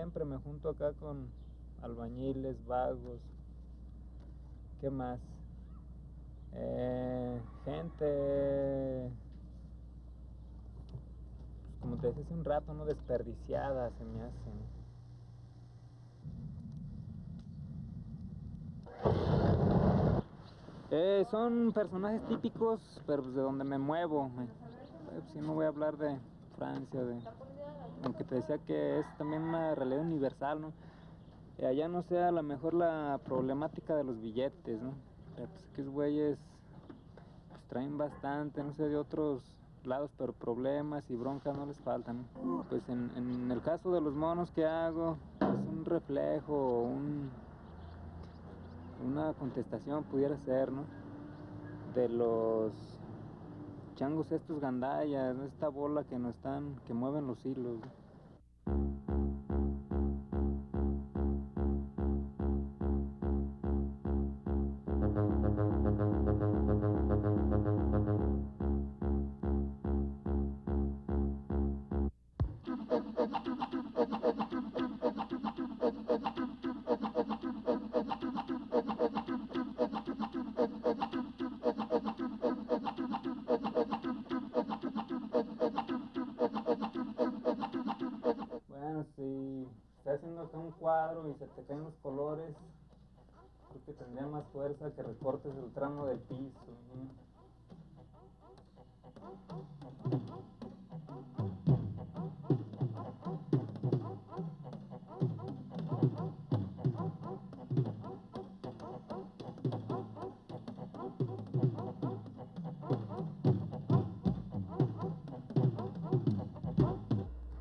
siempre me junto acá con albañiles, vagos, ¿qué más? Eh, gente, pues como te decía hace un rato, no desperdiciada se me hace. Eh, son personajes típicos, pero pues de donde me muevo. Si no voy a hablar de Francia, de, aunque te decía que es también una realidad universal, ¿no? Y allá no sea a lo mejor la problemática de los billetes, ¿no? Pues que es güeyes pues, traen bastante, no sé, de otros lados, pero problemas y broncas no les faltan. Pues en, en, el caso de los monos que hago, es un reflejo, un, una contestación pudiera ser, ¿no? De los changos estos gandayas, esta bola que no están, que mueven los hilos. Y se te caen los colores, creo que tendría más fuerza que recortes el tramo del piso.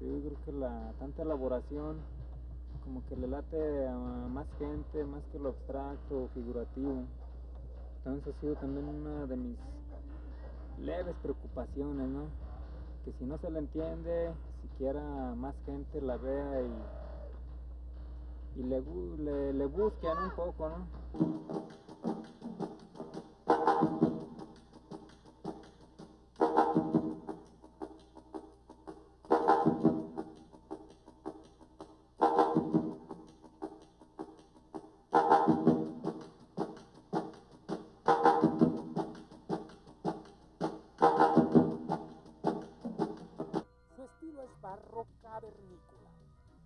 Yo creo que la tanta elaboración como que le late a más gente, más que lo abstracto figurativo. Entonces ha sido también una de mis leves preocupaciones, ¿no? Que si no se la entiende, siquiera más gente la vea y, y le, le busquen un poco, ¿no?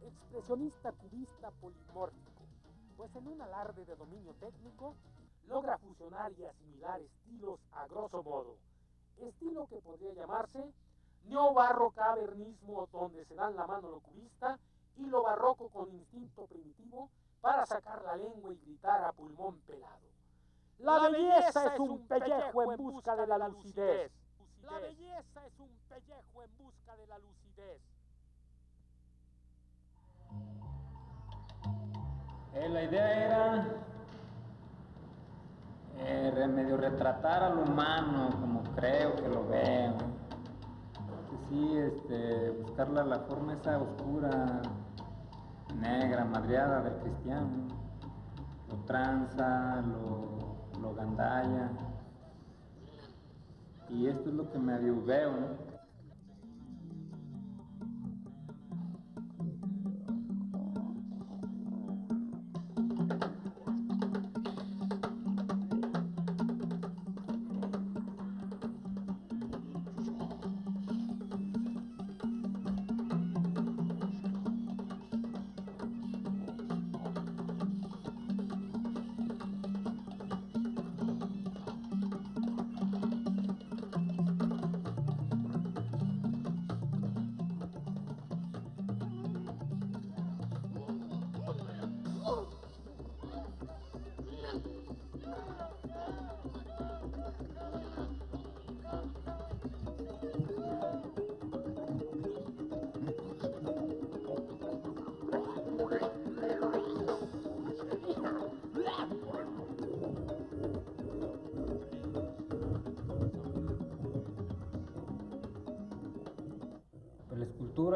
Expresionista cubista polimórfico, pues en un alarde de dominio técnico logra fusionar y asimilar estilos a grosso modo, estilo que podría llamarse neobarrocabernismo donde se dan la mano lo cubista y lo barroco con instinto primitivo para sacar la lengua y gritar a pulmón pelado. La belleza es un pellejo en busca de la lucidez. La belleza es un pellejo en busca de la lucidez. Eh, la idea era eh, medio retratar al humano como creo que lo veo. Sí, este, la forma esa oscura, negra, madriada del cristiano. Lo tranza, lo, lo gandalla. Y esto es lo que medio veo, ¿no?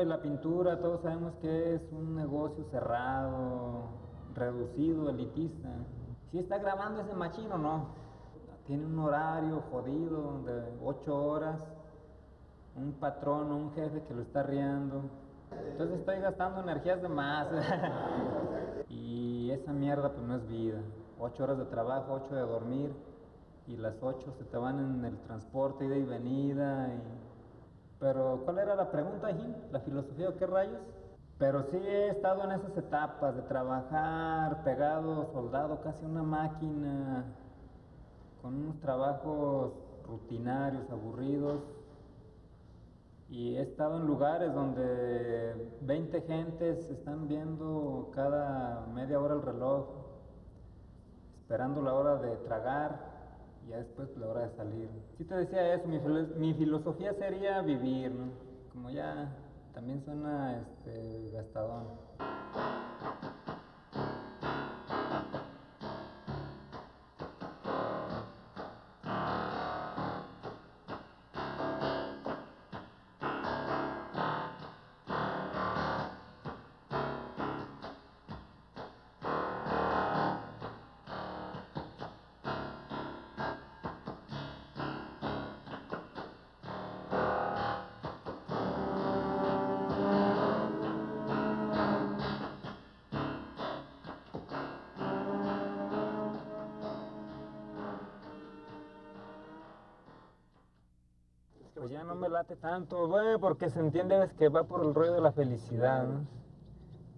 Y la pintura, todos sabemos que es un negocio cerrado, reducido, elitista. Si está grabando ese machino, no. Tiene un horario jodido de ocho horas, un patrón o un jefe que lo está riendo. Entonces estoy gastando energías de más. y esa mierda pues no es vida. Ocho horas de trabajo, ocho de dormir y las ocho se te van en el transporte, ida y venida. Pero ¿cuál era la pregunta, ahí? ¿La filosofía o qué rayos? Pero sí he estado en esas etapas de trabajar pegado, soldado, casi una máquina, con unos trabajos rutinarios, aburridos. Y he estado en lugares donde 20 gentes están viendo cada media hora el reloj, esperando la hora de tragar y ya después la hora de salir. Si te decía eso, mi, mi filosofía sería vivir, ¿no? Como ya también suena este, gastadón. No me late tanto, güey, porque se entiende que va por el rollo de la felicidad, ¿no?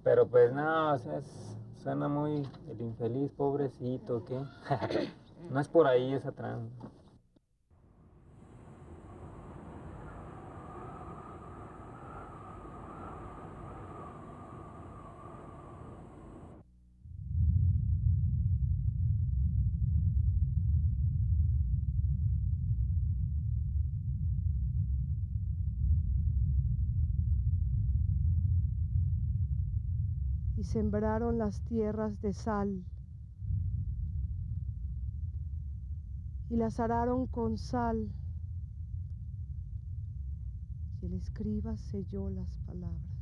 Pero pues no, o sea, suena muy el infeliz, pobrecito, ¿qué? no es por ahí esa trama. Sembraron las tierras de sal y las araron con sal y el escriba selló las palabras.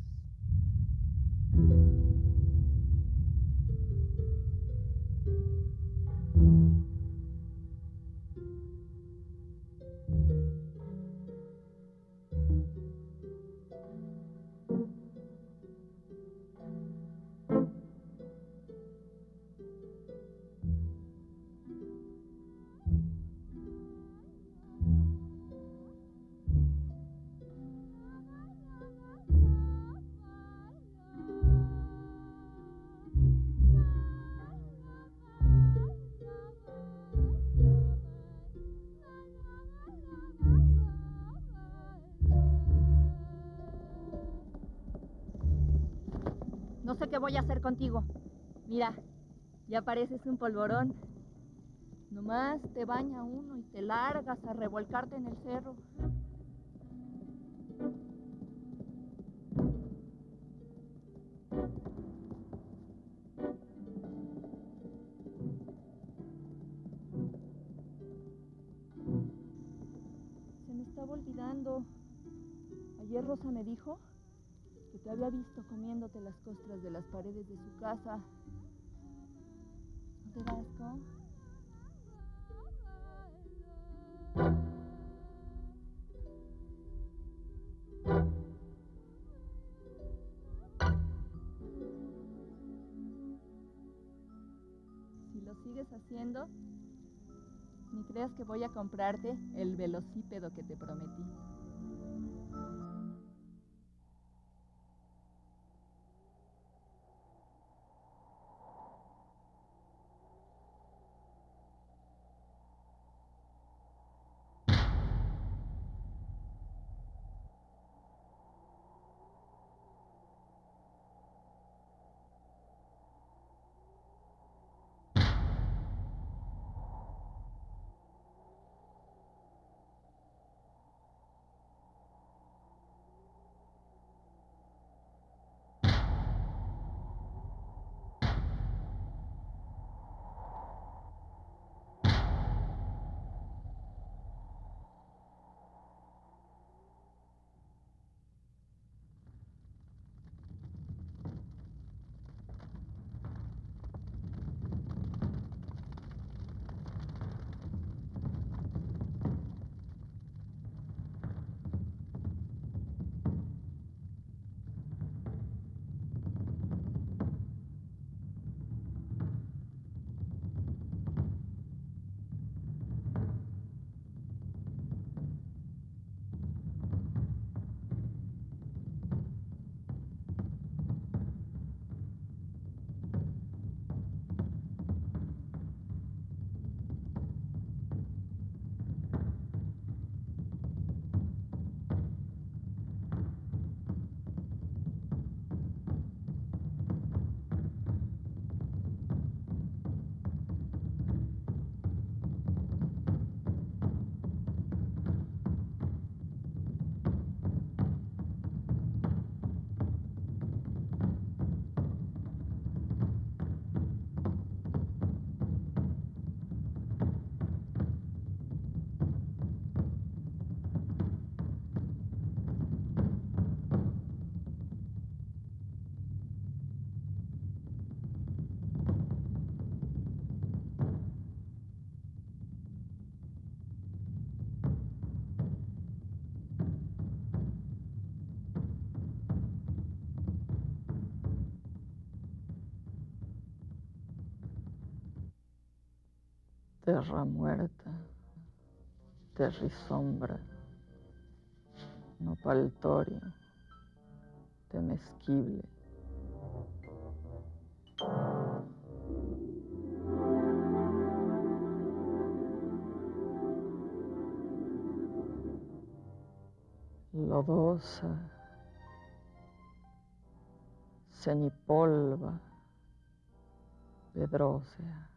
No sé qué voy a hacer contigo. Mira, ya pareces un polvorón. Nomás te baña uno y te largas a revolcarte en el cerro. Se me estaba olvidando. Ayer Rosa me dijo te había visto comiéndote las costras de las paredes de su casa. ¿No te da asco? Si lo sigues haciendo, ni creas que voy a comprarte el velocípedo que te prometí. Terra muerta, terrisombra, nopaltorio, temesquible. Lodosa, cenipolva, pedrósea.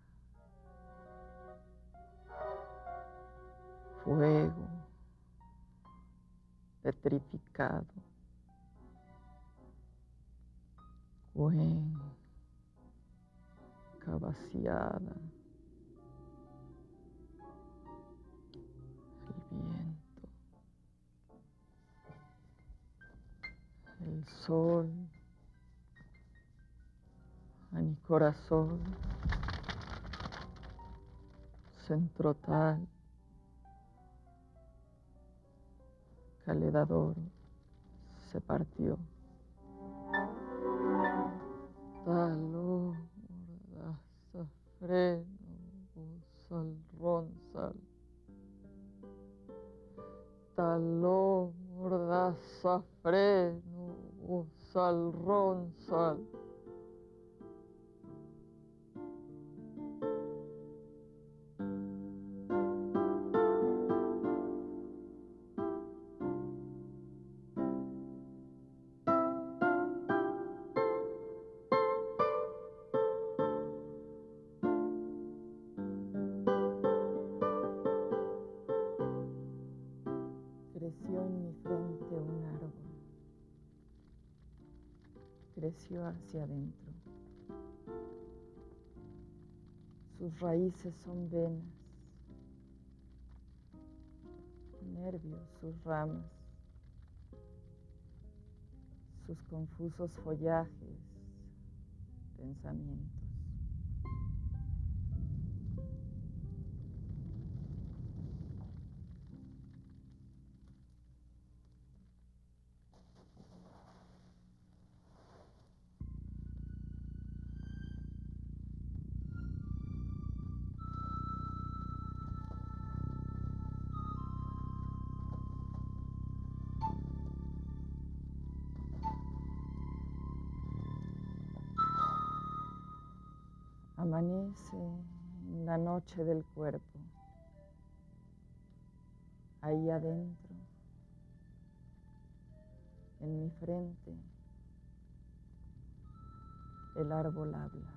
Fuego, petrificado. Cuenca vaciada. El viento. El sol. A mi corazón. Centro tal. Se partió. Taló, mordaza, freno, sal, ronsal. Taló, mordaza, freno, sal, ronsal. Creció hacia adentro. Sus raíces son venas, nervios, sus ramas, sus confusos follajes, pensamientos. Amanece en la noche del cuerpo, ahí adentro, en mi frente, el árbol habla.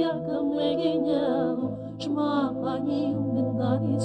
Iarcă me geniau, Shma pa një më ndani